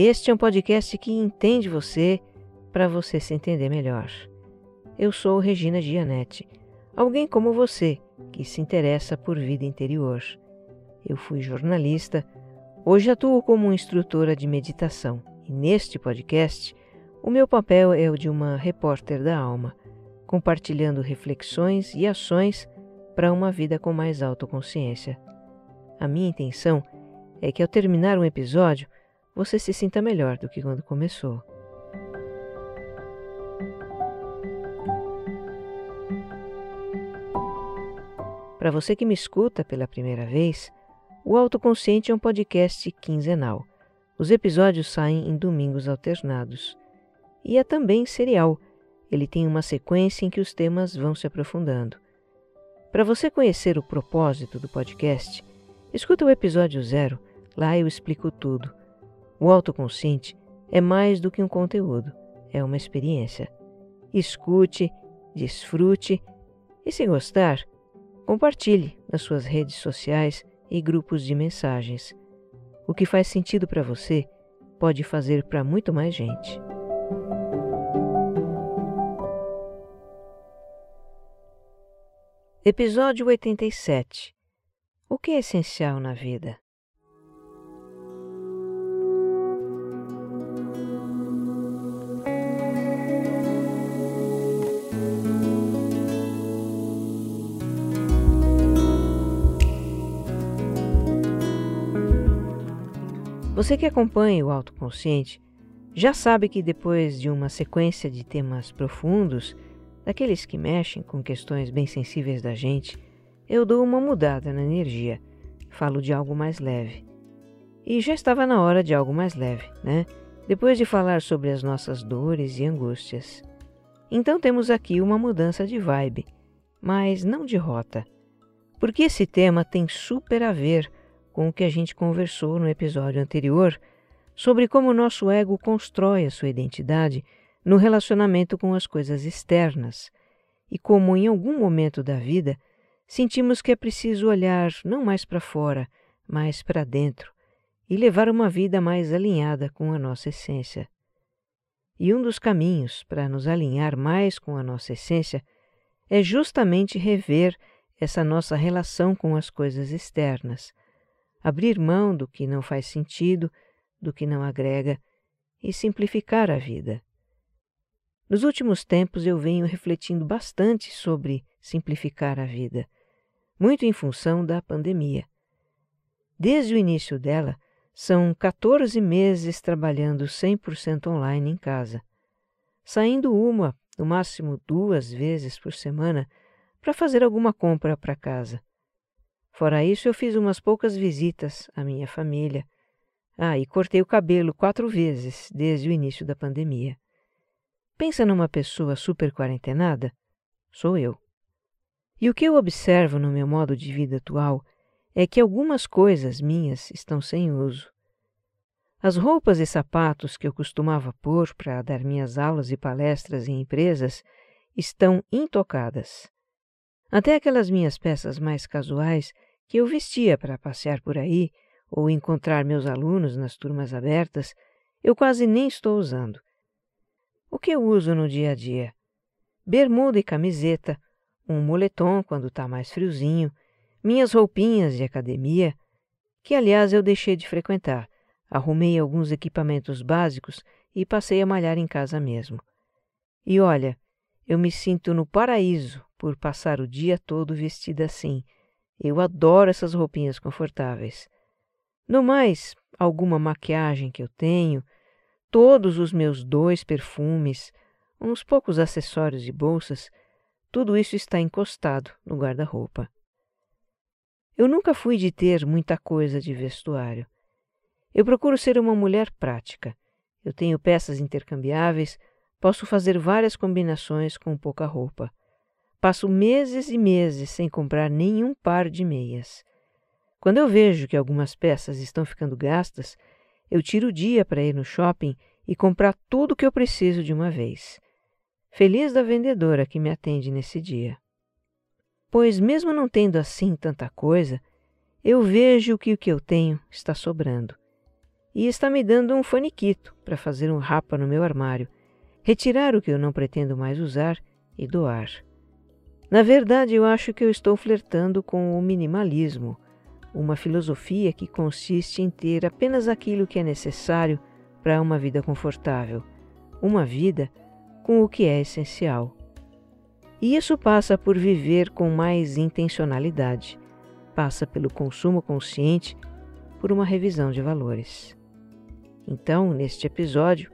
Este é um podcast que entende você para você se entender melhor. Eu sou Regina Gianetti, alguém como você que se interessa por vida interior. Eu fui jornalista, hoje atuo como instrutora de meditação e neste podcast o meu papel é o de uma repórter da alma, compartilhando reflexões e ações para uma vida com mais autoconsciência. A minha intenção é que ao terminar um episódio você se sinta melhor do que quando começou. Para você que me escuta pela primeira vez, o Autoconsciente é um podcast quinzenal. Os episódios saem em domingos alternados. E é também serial. Ele tem uma sequência em que os temas vão se aprofundando. Para você conhecer o propósito do podcast, Escuta o episódio zero, lá eu explico tudo. O autoconsciente é mais do que um conteúdo, é uma experiência. Escute, desfrute e, se gostar, compartilhe nas suas redes sociais e grupos de mensagens. O que faz sentido para você pode fazer para muito mais gente. Episódio 87 o que é essencial na vida? Você que acompanha o autoconsciente já sabe que depois de uma sequência de temas profundos, daqueles que mexem com questões bem sensíveis da gente, eu dou uma mudada na energia, falo de algo mais leve. E já estava na hora de algo mais leve, né? Depois de falar sobre as nossas dores e angústias. Então temos aqui uma mudança de vibe, mas não de rota. Porque esse tema tem super a ver com o que a gente conversou no episódio anterior sobre como o nosso ego constrói a sua identidade no relacionamento com as coisas externas e como em algum momento da vida sentimos que é preciso olhar não mais para fora, mas para dentro e levar uma vida mais alinhada com a nossa essência. E um dos caminhos para nos alinhar mais com a nossa essência é justamente rever essa nossa relação com as coisas externas, abrir mão do que não faz sentido, do que não agrega e simplificar a vida. Nos últimos tempos eu venho refletindo bastante sobre simplificar a vida muito em função da pandemia. Desde o início dela, são 14 meses trabalhando 100% online em casa, saindo uma, no máximo duas vezes por semana, para fazer alguma compra para casa. Fora isso, eu fiz umas poucas visitas à minha família. Ah, e cortei o cabelo quatro vezes desde o início da pandemia. Pensa numa pessoa super quarentenada? Sou eu. E o que eu observo no meu modo de vida atual é que algumas coisas minhas estão sem uso. As roupas e sapatos que eu costumava pôr para dar minhas aulas e palestras em empresas estão intocadas. Até aquelas minhas peças mais casuais que eu vestia para passear por aí ou encontrar meus alunos nas turmas abertas, eu quase nem estou usando. O que eu uso no dia a dia? Bermuda e camiseta, um moletom quando está mais friozinho, minhas roupinhas de academia, que aliás eu deixei de frequentar, arrumei alguns equipamentos básicos e passei a malhar em casa mesmo. E olha, eu me sinto no paraíso por passar o dia todo vestida assim. Eu adoro essas roupinhas confortáveis. No mais, alguma maquiagem que eu tenho, todos os meus dois perfumes, uns poucos acessórios e bolsas tudo isso está encostado no guarda-roupa. Eu nunca fui de ter muita coisa de vestuário. Eu procuro ser uma mulher prática. Eu tenho peças intercambiáveis, posso fazer várias combinações com pouca roupa. Passo meses e meses sem comprar nenhum par de meias. Quando eu vejo que algumas peças estão ficando gastas, eu tiro o dia para ir no shopping e comprar tudo o que eu preciso de uma vez. Feliz da vendedora que me atende nesse dia. Pois, mesmo não tendo assim tanta coisa, eu vejo que o que eu tenho está sobrando. E está me dando um faniquito para fazer um rapa no meu armário, retirar o que eu não pretendo mais usar e doar. Na verdade, eu acho que eu estou flertando com o minimalismo, uma filosofia que consiste em ter apenas aquilo que é necessário para uma vida confortável, uma vida com o que é essencial. E isso passa por viver com mais intencionalidade, passa pelo consumo consciente, por uma revisão de valores. Então, neste episódio,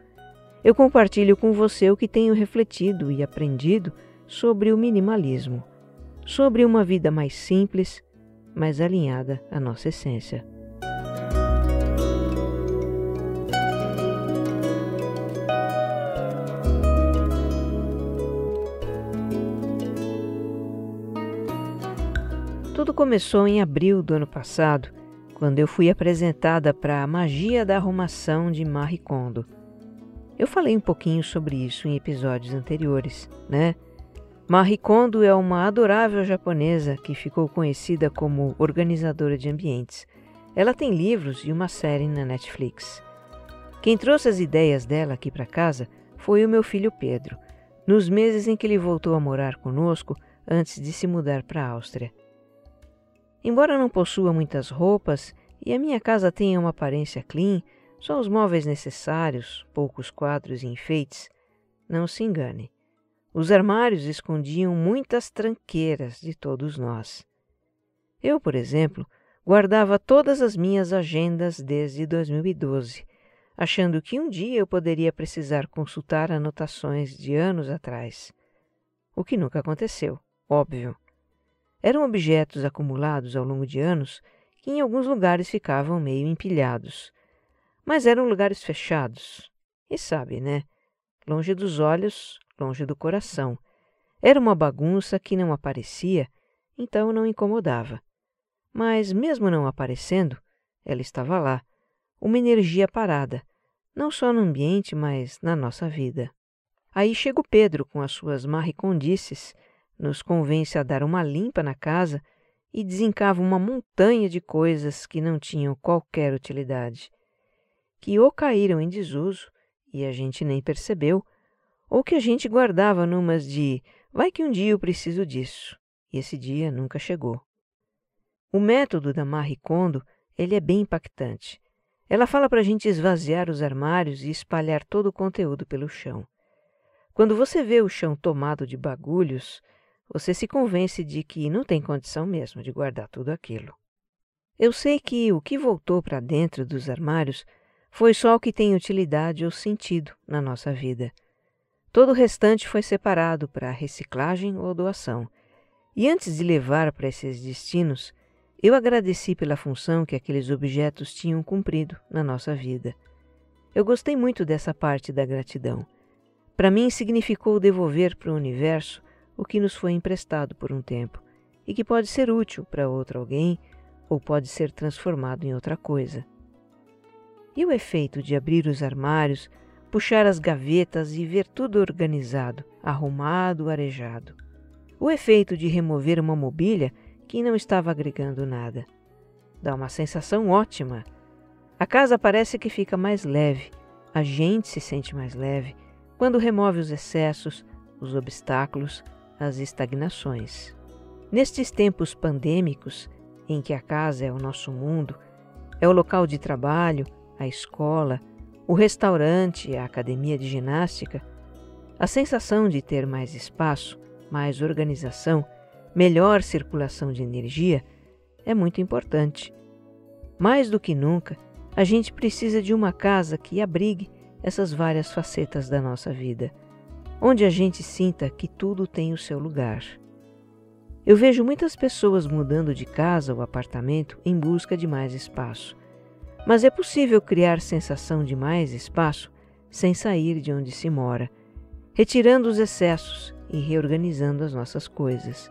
eu compartilho com você o que tenho refletido e aprendido sobre o minimalismo, sobre uma vida mais simples, mais alinhada à nossa essência. Tudo começou em abril do ano passado, quando eu fui apresentada para a magia da arrumação de Marie Kondo. Eu falei um pouquinho sobre isso em episódios anteriores, né? Marie Kondo é uma adorável japonesa que ficou conhecida como organizadora de ambientes. Ela tem livros e uma série na Netflix. Quem trouxe as ideias dela aqui para casa foi o meu filho Pedro, nos meses em que ele voltou a morar conosco antes de se mudar para a Áustria. Embora não possua muitas roupas e a minha casa tenha uma aparência clean, só os móveis necessários, poucos quadros e enfeites, não se engane. Os armários escondiam muitas tranqueiras de todos nós. Eu, por exemplo, guardava todas as minhas agendas desde 2012, achando que um dia eu poderia precisar consultar anotações de anos atrás. O que nunca aconteceu, óbvio. Eram objetos acumulados ao longo de anos que em alguns lugares ficavam meio empilhados. Mas eram lugares fechados. E sabe, né? Longe dos olhos, longe do coração. Era uma bagunça que não aparecia, então não incomodava. Mas, mesmo não aparecendo, ela estava lá, uma energia parada, não só no ambiente, mas na nossa vida. Aí chega o Pedro com as suas marricondices, nos convence a dar uma limpa na casa e desencava uma montanha de coisas que não tinham qualquer utilidade, que ou caíram em desuso e a gente nem percebeu, ou que a gente guardava numas de vai que um dia eu preciso disso, e esse dia nunca chegou. O método da Marie Kondo, ele é bem impactante. Ela fala para a gente esvaziar os armários e espalhar todo o conteúdo pelo chão. Quando você vê o chão tomado de bagulhos, você se convence de que não tem condição mesmo de guardar tudo aquilo. Eu sei que o que voltou para dentro dos armários foi só o que tem utilidade ou sentido na nossa vida. Todo o restante foi separado para reciclagem ou doação. E antes de levar para esses destinos, eu agradeci pela função que aqueles objetos tinham cumprido na nossa vida. Eu gostei muito dessa parte da gratidão. Para mim, significou devolver para o universo o que nos foi emprestado por um tempo e que pode ser útil para outro alguém ou pode ser transformado em outra coisa. E o efeito de abrir os armários puxar as gavetas e ver tudo organizado, arrumado, arejado. O efeito de remover uma mobília que não estava agregando nada. Dá uma sensação ótima. A casa parece que fica mais leve, a gente se sente mais leve quando remove os excessos, os obstáculos, as estagnações. Nestes tempos pandêmicos, em que a casa é o nosso mundo, é o local de trabalho, a escola, o restaurante, a academia de ginástica, a sensação de ter mais espaço, mais organização, melhor circulação de energia é muito importante. Mais do que nunca, a gente precisa de uma casa que abrigue essas várias facetas da nossa vida, onde a gente sinta que tudo tem o seu lugar. Eu vejo muitas pessoas mudando de casa ou apartamento em busca de mais espaço Mas é possível criar sensação de mais espaço sem sair de onde se mora, retirando os excessos e reorganizando as nossas coisas.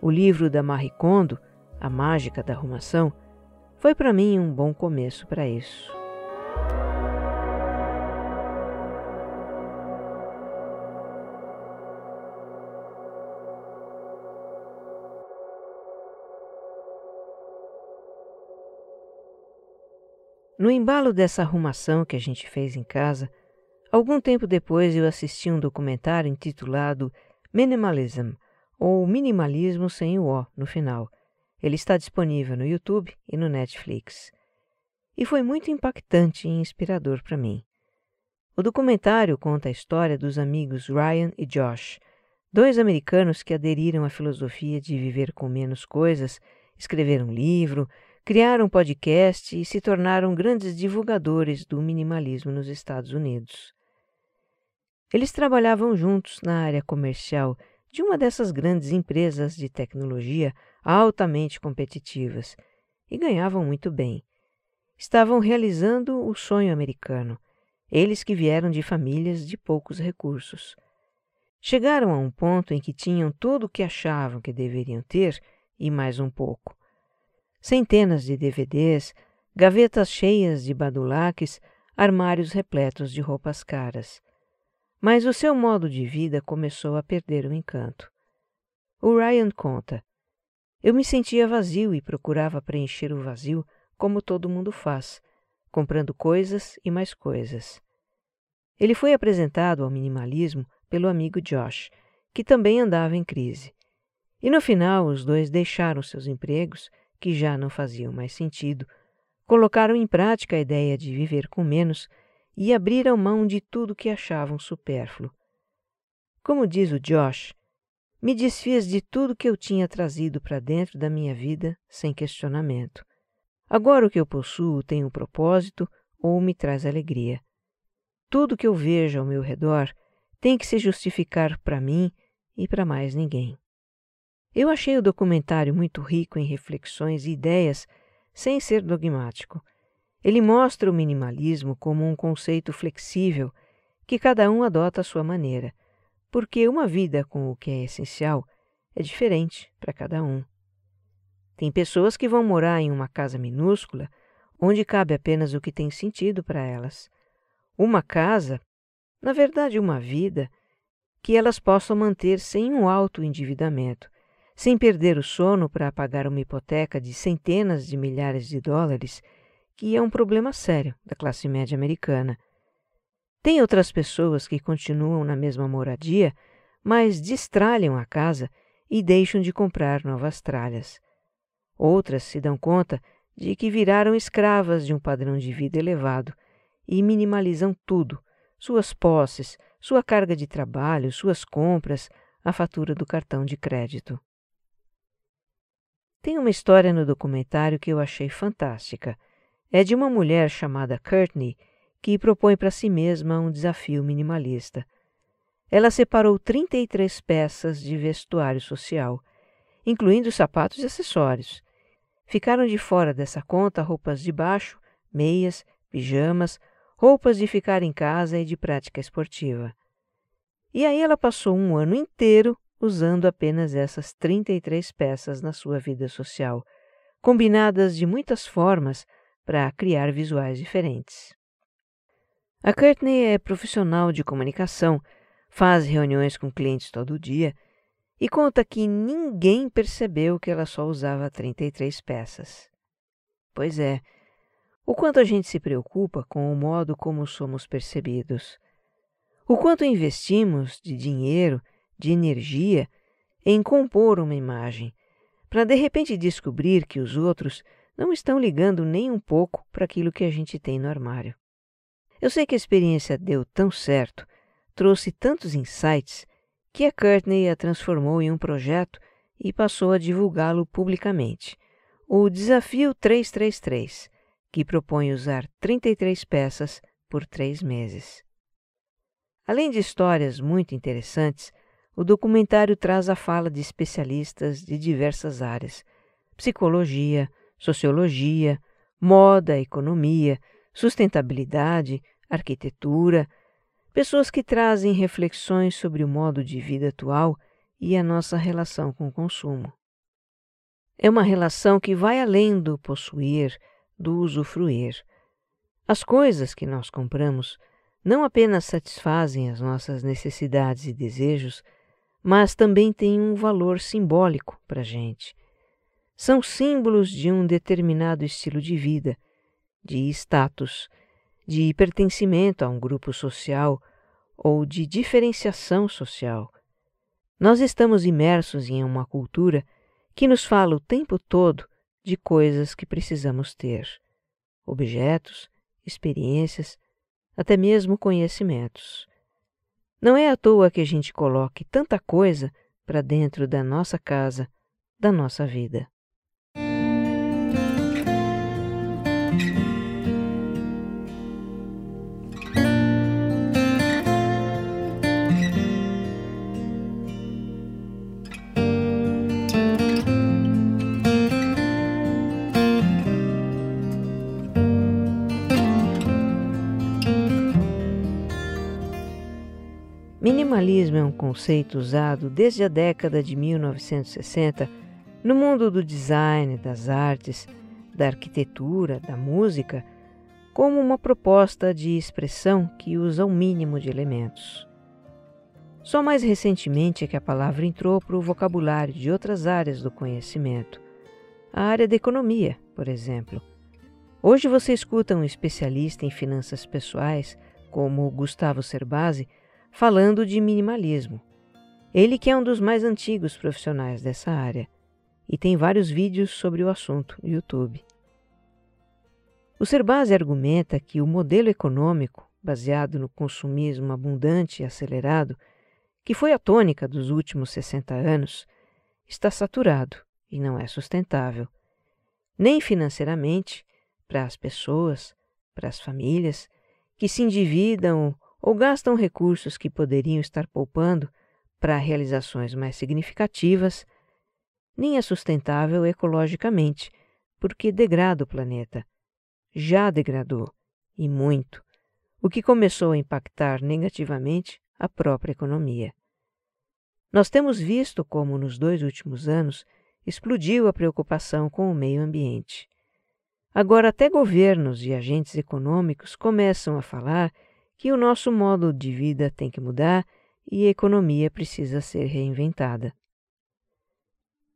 O livro da Marie Kondo, A Mágica da Arrumação, foi para mim um bom começo para isso. No embalo dessa arrumação que a gente fez em casa, algum tempo depois eu assisti um documentário intitulado Minimalism, ou Minimalismo sem o O no final. Ele está disponível no YouTube e no Netflix. E foi muito impactante e inspirador para mim. O documentário conta a história dos amigos Ryan e Josh, dois americanos que aderiram à filosofia de viver com menos coisas, escreveram um livro, criaram podcast e se tornaram grandes divulgadores do minimalismo nos Estados Unidos. Eles trabalhavam juntos na área comercial de uma dessas grandes empresas de tecnologia altamente competitivas e ganhavam muito bem. Estavam realizando o sonho americano, eles que vieram de famílias de poucos recursos. Chegaram a um ponto em que tinham tudo o que achavam que deveriam ter e mais um pouco centenas de DVDs, gavetas cheias de badulaques, armários repletos de roupas caras. Mas o seu modo de vida começou a perder o encanto. O Ryan conta: Eu me sentia vazio e procurava preencher o vazio como todo mundo faz, comprando coisas e mais coisas. Ele foi apresentado ao minimalismo pelo amigo Josh, que também andava em crise. E no final, os dois deixaram seus empregos que já não faziam mais sentido, colocaram em prática a ideia de viver com menos e abriram mão de tudo que achavam supérfluo. Como diz o Josh, me desfiz de tudo que eu tinha trazido para dentro da minha vida sem questionamento. Agora o que eu possuo tem um propósito ou me traz alegria. Tudo que eu vejo ao meu redor tem que se justificar para mim e para mais ninguém. Eu achei o documentário muito rico em reflexões e ideias, sem ser dogmático. Ele mostra o minimalismo como um conceito flexível que cada um adota à sua maneira, porque uma vida com o que é essencial é diferente para cada um. Tem pessoas que vão morar em uma casa minúscula onde cabe apenas o que tem sentido para elas. Uma casa, na verdade, uma vida, que elas possam manter sem um alto endividamento sem perder o sono para pagar uma hipoteca de centenas de milhares de dólares, que é um problema sério da classe média americana. Tem outras pessoas que continuam na mesma moradia, mas destralham a casa e deixam de comprar novas tralhas. Outras se dão conta de que viraram escravas de um padrão de vida elevado e minimalizam tudo: suas posses, sua carga de trabalho, suas compras, a fatura do cartão de crédito. Tem uma história no documentário que eu achei fantástica. É de uma mulher chamada Courtney que propõe para si mesma um desafio minimalista. Ela separou 33 peças de vestuário social, incluindo sapatos e acessórios. Ficaram de fora dessa conta roupas de baixo, meias, pijamas, roupas de ficar em casa e de prática esportiva. E aí ela passou um ano inteiro usando apenas essas 33 peças na sua vida social, combinadas de muitas formas para criar visuais diferentes. A Courtney é profissional de comunicação, faz reuniões com clientes todo dia e conta que ninguém percebeu que ela só usava 33 peças. Pois é, o quanto a gente se preocupa com o modo como somos percebidos. O quanto investimos de dinheiro de energia em compor uma imagem, para de repente descobrir que os outros não estão ligando nem um pouco para aquilo que a gente tem no armário. Eu sei que a experiência deu tão certo, trouxe tantos insights, que a Courtney a transformou em um projeto e passou a divulgá-lo publicamente. O Desafio 333, que propõe usar 33 peças por três meses. Além de histórias muito interessantes, o documentário traz a fala de especialistas de diversas áreas: psicologia, sociologia, moda, economia, sustentabilidade, arquitetura, pessoas que trazem reflexões sobre o modo de vida atual e a nossa relação com o consumo. É uma relação que vai além do possuir, do usufruir. As coisas que nós compramos não apenas satisfazem as nossas necessidades e desejos, mas também têm um valor simbólico para a gente. São símbolos de um determinado estilo de vida, de status, de pertencimento a um grupo social ou de diferenciação social. Nós estamos imersos em uma cultura que nos fala o tempo todo de coisas que precisamos ter: objetos, experiências, até mesmo conhecimentos. Não é à toa que a gente coloque tanta coisa para dentro da nossa casa, da nossa vida. Minimalismo é um conceito usado desde a década de 1960 no mundo do design, das artes, da arquitetura, da música, como uma proposta de expressão que usa o mínimo de elementos. Só mais recentemente é que a palavra entrou para o vocabulário de outras áreas do conhecimento, a área da economia, por exemplo. Hoje você escuta um especialista em finanças pessoais, como Gustavo Cerbasi, falando de minimalismo. Ele que é um dos mais antigos profissionais dessa área e tem vários vídeos sobre o assunto no YouTube. O Cerbasi argumenta que o modelo econômico, baseado no consumismo abundante e acelerado, que foi a tônica dos últimos 60 anos, está saturado e não é sustentável, nem financeiramente para as pessoas, para as famílias que se endividam ou gastam recursos que poderiam estar poupando para realizações mais significativas, nem é sustentável ecologicamente, porque degrada o planeta. Já degradou, e muito, o que começou a impactar negativamente a própria economia. Nós temos visto como, nos dois últimos anos, explodiu a preocupação com o meio ambiente. Agora, até governos e agentes econômicos começam a falar que o nosso modo de vida tem que mudar e a economia precisa ser reinventada.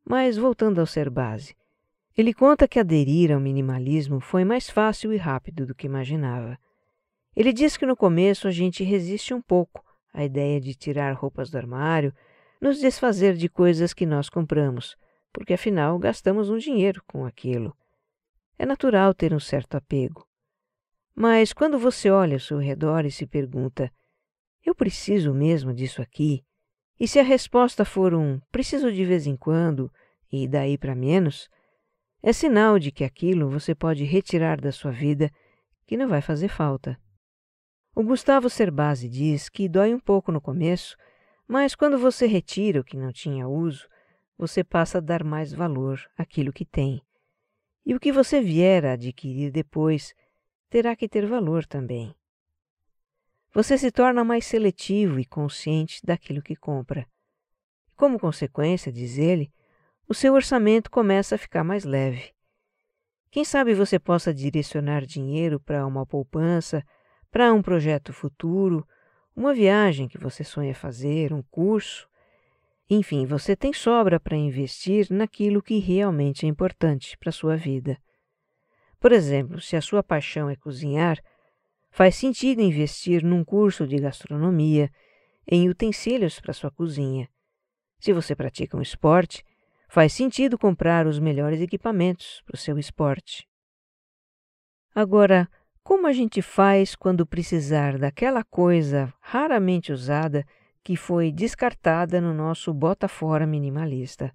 Mas voltando ao ser base, ele conta que aderir ao minimalismo foi mais fácil e rápido do que imaginava. Ele diz que no começo a gente resiste um pouco à ideia de tirar roupas do armário, nos desfazer de coisas que nós compramos, porque afinal gastamos um dinheiro com aquilo. É natural ter um certo apego. Mas quando você olha ao seu redor e se pergunta: eu preciso mesmo disso aqui? E se a resposta for um preciso de vez em quando e daí para menos, é sinal de que aquilo você pode retirar da sua vida que não vai fazer falta. O Gustavo Cerbasi diz que dói um pouco no começo, mas quando você retira o que não tinha uso, você passa a dar mais valor àquilo que tem. E o que você vier a adquirir depois terá que ter valor também. Você se torna mais seletivo e consciente daquilo que compra. Como consequência, diz ele, o seu orçamento começa a ficar mais leve. Quem sabe você possa direcionar dinheiro para uma poupança, para um projeto futuro, uma viagem que você sonha fazer, um curso. Enfim, você tem sobra para investir naquilo que realmente é importante para a sua vida. Por exemplo, se a sua paixão é cozinhar, faz sentido investir num curso de gastronomia, em utensílios para sua cozinha. Se você pratica um esporte, faz sentido comprar os melhores equipamentos para o seu esporte. Agora, como a gente faz quando precisar daquela coisa raramente usada que foi descartada no nosso bota fora minimalista?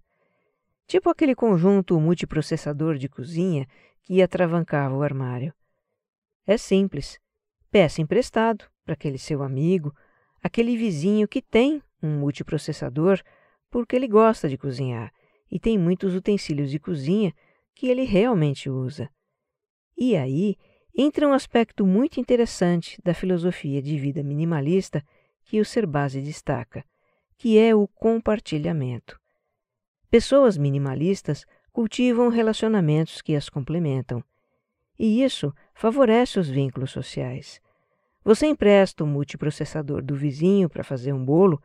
Tipo aquele conjunto multiprocessador de cozinha que atravancava o armário. É simples. Peça emprestado para aquele seu amigo, aquele vizinho que tem um multiprocessador porque ele gosta de cozinhar e tem muitos utensílios de cozinha que ele realmente usa. E aí entra um aspecto muito interessante da filosofia de vida minimalista que o Serbasi destaca, que é o compartilhamento. Pessoas minimalistas cultivam relacionamentos que as complementam, e isso favorece os vínculos sociais. Você empresta o multiprocessador do vizinho para fazer um bolo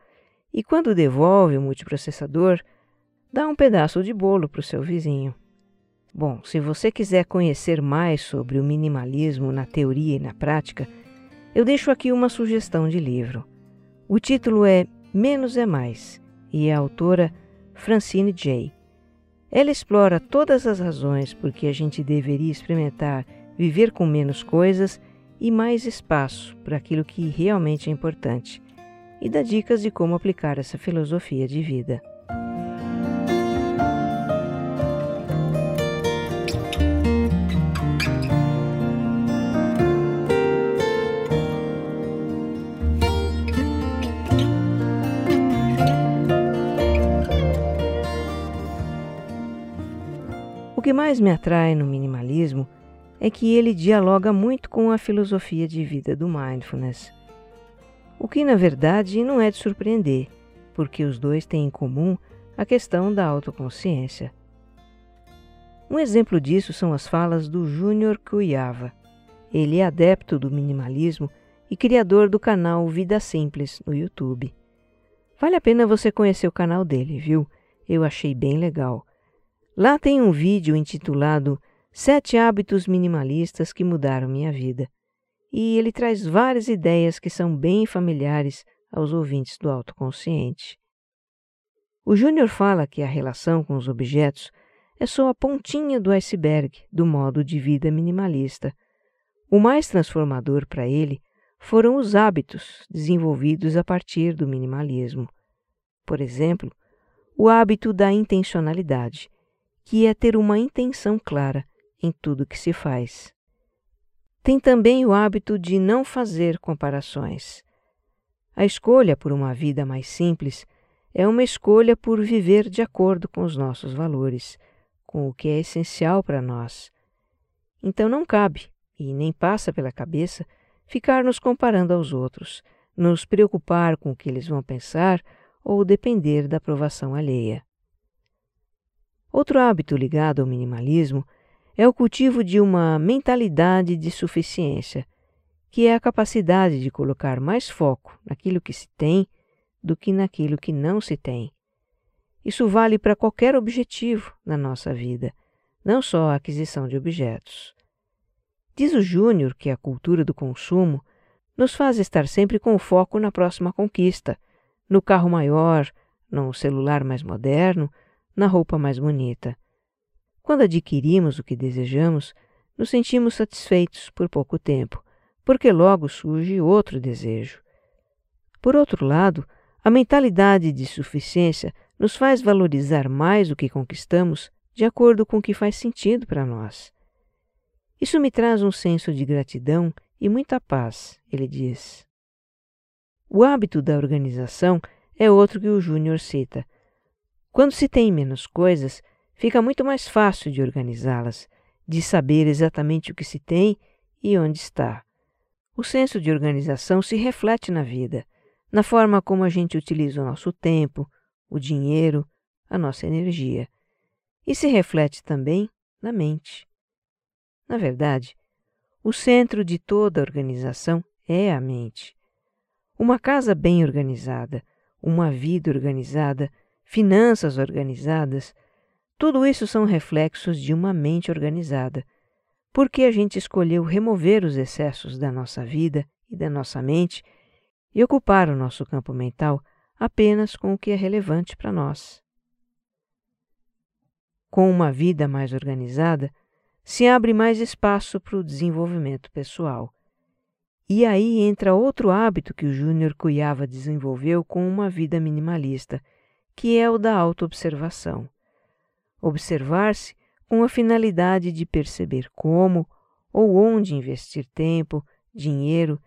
e, quando devolve o multiprocessador, dá um pedaço de bolo para o seu vizinho. Bom, se você quiser conhecer mais sobre o minimalismo na teoria e na prática, eu deixo aqui uma sugestão de livro. O título é Menos é Mais e a autora Francine Jay. Ela explora todas as razões por que a gente deveria experimentar viver com menos coisas e mais espaço para aquilo que realmente é importante, e dá dicas de como aplicar essa filosofia de vida. Que mais me atrai no minimalismo é que ele dialoga muito com a filosofia de vida do mindfulness. O que, na verdade, não é de surpreender, porque os dois têm em comum a questão da autoconsciência. Um exemplo disso são as falas do Júnior Cuyava. Ele é adepto do minimalismo e criador do canal Vida Simples no YouTube. Vale a pena você conhecer o canal dele, viu? Eu achei bem legal. Lá tem um vídeo intitulado Sete Hábitos Minimalistas que Mudaram Minha Vida. E ele traz várias ideias que são bem familiares aos ouvintes do autoconsciente. O Júnior fala que a relação com os objetos é só a pontinha do iceberg do modo de vida minimalista. O mais transformador para ele foram os hábitos desenvolvidos a partir do minimalismo. Por exemplo, o hábito da intencionalidade que é ter uma intenção clara em tudo que se faz. Tem também o hábito de não fazer comparações. A escolha por uma vida mais simples é uma escolha por viver de acordo com os nossos valores, com o que é essencial para nós. Então não cabe, e nem passa pela cabeça, ficar nos comparando aos outros, nos preocupar com o que eles vão pensar ou depender da aprovação alheia. Outro hábito ligado ao minimalismo é o cultivo de uma mentalidade de suficiência, que é a capacidade de colocar mais foco naquilo que se tem do que naquilo que não se tem. Isso vale para qualquer objetivo na nossa vida, não só a aquisição de objetos. Diz o Júnior que a cultura do consumo nos faz estar sempre com o foco na próxima conquista, no carro maior, no celular mais moderno, na roupa mais bonita. Quando adquirimos o que desejamos, nos sentimos satisfeitos por pouco tempo, porque logo surge outro desejo. Por outro lado, a mentalidade de suficiência nos faz valorizar mais o que conquistamos de acordo com o que faz sentido para nós. Isso me traz um senso de gratidão e muita paz, ele diz. O hábito da organização é outro que o Júnior cita, quando se tem menos coisas, fica muito mais fácil de organizá-las, de saber exatamente o que se tem e onde está. O senso de organização se reflete na vida, na forma como a gente utiliza o nosso tempo, o dinheiro, a nossa energia. E se reflete também na mente. Na verdade, o centro de toda organização é a mente. Uma casa bem organizada, uma vida organizada, finanças organizadas, tudo isso são reflexos de uma mente organizada, porque a gente escolheu remover os excessos da nossa vida e da nossa mente e ocupar o nosso campo mental apenas com o que é relevante para nós. Com uma vida mais organizada, se abre mais espaço para o desenvolvimento pessoal. E aí entra outro hábito que o Júnior Cuiava desenvolveu com uma vida minimalista que é o da autoobservação. Observar-se com a finalidade de perceber como ou onde investir tempo, dinheiro,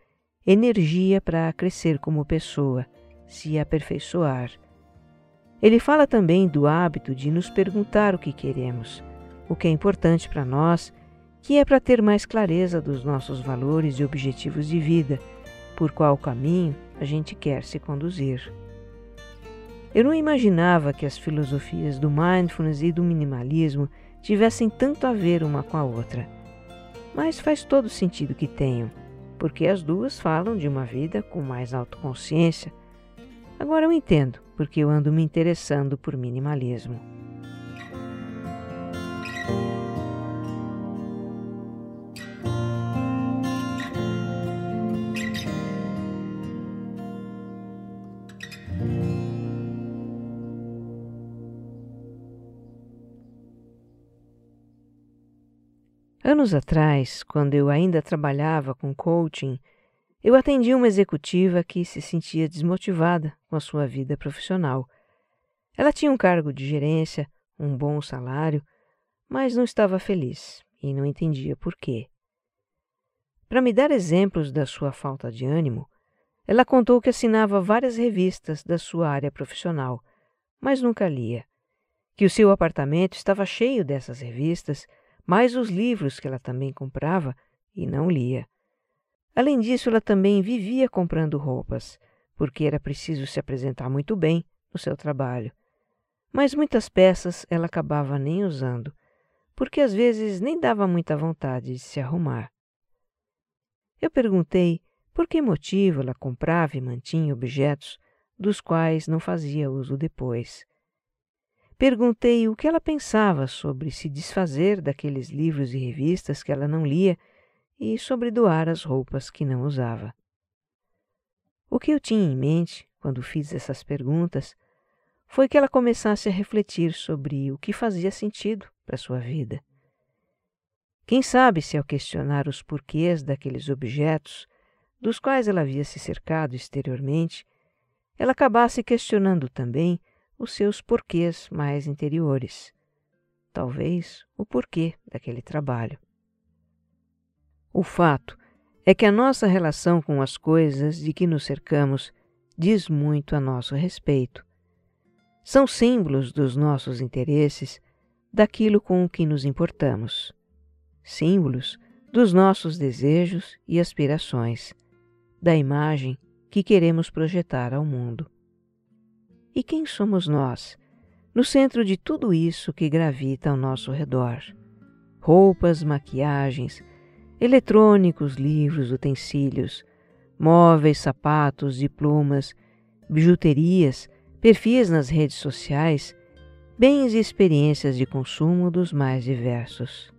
energia para crescer como pessoa, se aperfeiçoar. Ele fala também do hábito de nos perguntar o que queremos, o que é importante para nós que é para ter mais clareza dos nossos valores e objetivos de vida, por qual caminho a gente quer se conduzir. Eu não imaginava que as filosofias do mindfulness e do minimalismo tivessem tanto a ver uma com a outra. Mas faz todo sentido que tenham, porque as duas falam de uma vida com mais autoconsciência. Agora eu entendo porque eu ando me interessando por minimalismo. Anos atrás, quando eu ainda trabalhava com coaching, eu atendi uma executiva que se sentia desmotivada com a sua vida profissional. Ela tinha um cargo de gerência, um bom salário, mas não estava feliz e não entendia por quê. Para me dar exemplos da sua falta de ânimo, ela contou que assinava várias revistas da sua área profissional, mas nunca lia, que o seu apartamento estava cheio dessas revistas mais os livros que ela também comprava e não lia. Além disso, ela também vivia comprando roupas, porque era preciso se apresentar muito bem no seu trabalho. Mas muitas peças ela acabava nem usando, porque às vezes nem dava muita vontade de se arrumar. Eu perguntei por que motivo ela comprava e mantinha objetos dos quais não fazia uso depois. Perguntei o que ela pensava sobre se desfazer daqueles livros e revistas que ela não lia e sobre doar as roupas que não usava. O que eu tinha em mente quando fiz essas perguntas foi que ela começasse a refletir sobre o que fazia sentido para sua vida. Quem sabe se ao questionar os porquês daqueles objetos, dos quais ela havia se cercado exteriormente, ela acabasse questionando também os seus porquês mais interiores. Talvez o porquê daquele trabalho. O fato é que a nossa relação com as coisas de que nos cercamos diz muito a nosso respeito. São símbolos dos nossos interesses, daquilo com o que nos importamos. Símbolos dos nossos desejos e aspirações, da imagem que queremos projetar ao mundo. E quem somos nós, no centro de tudo isso que gravita ao nosso redor? Roupas, maquiagens, eletrônicos, livros, utensílios, móveis, sapatos, diplomas, bijuterias, perfis nas redes sociais, bens e experiências de consumo dos mais diversos.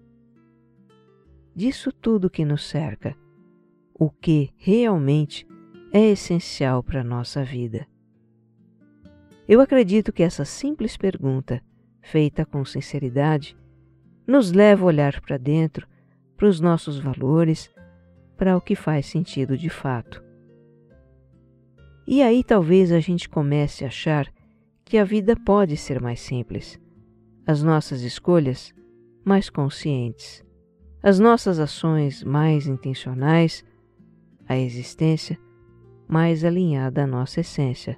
Disso tudo que nos cerca, o que realmente é essencial para a nossa vida. Eu acredito que essa simples pergunta, feita com sinceridade, nos leva a olhar para dentro, para os nossos valores, para o que faz sentido de fato. E aí talvez a gente comece a achar que a vida pode ser mais simples, as nossas escolhas mais conscientes, as nossas ações mais intencionais, a existência mais alinhada à nossa essência.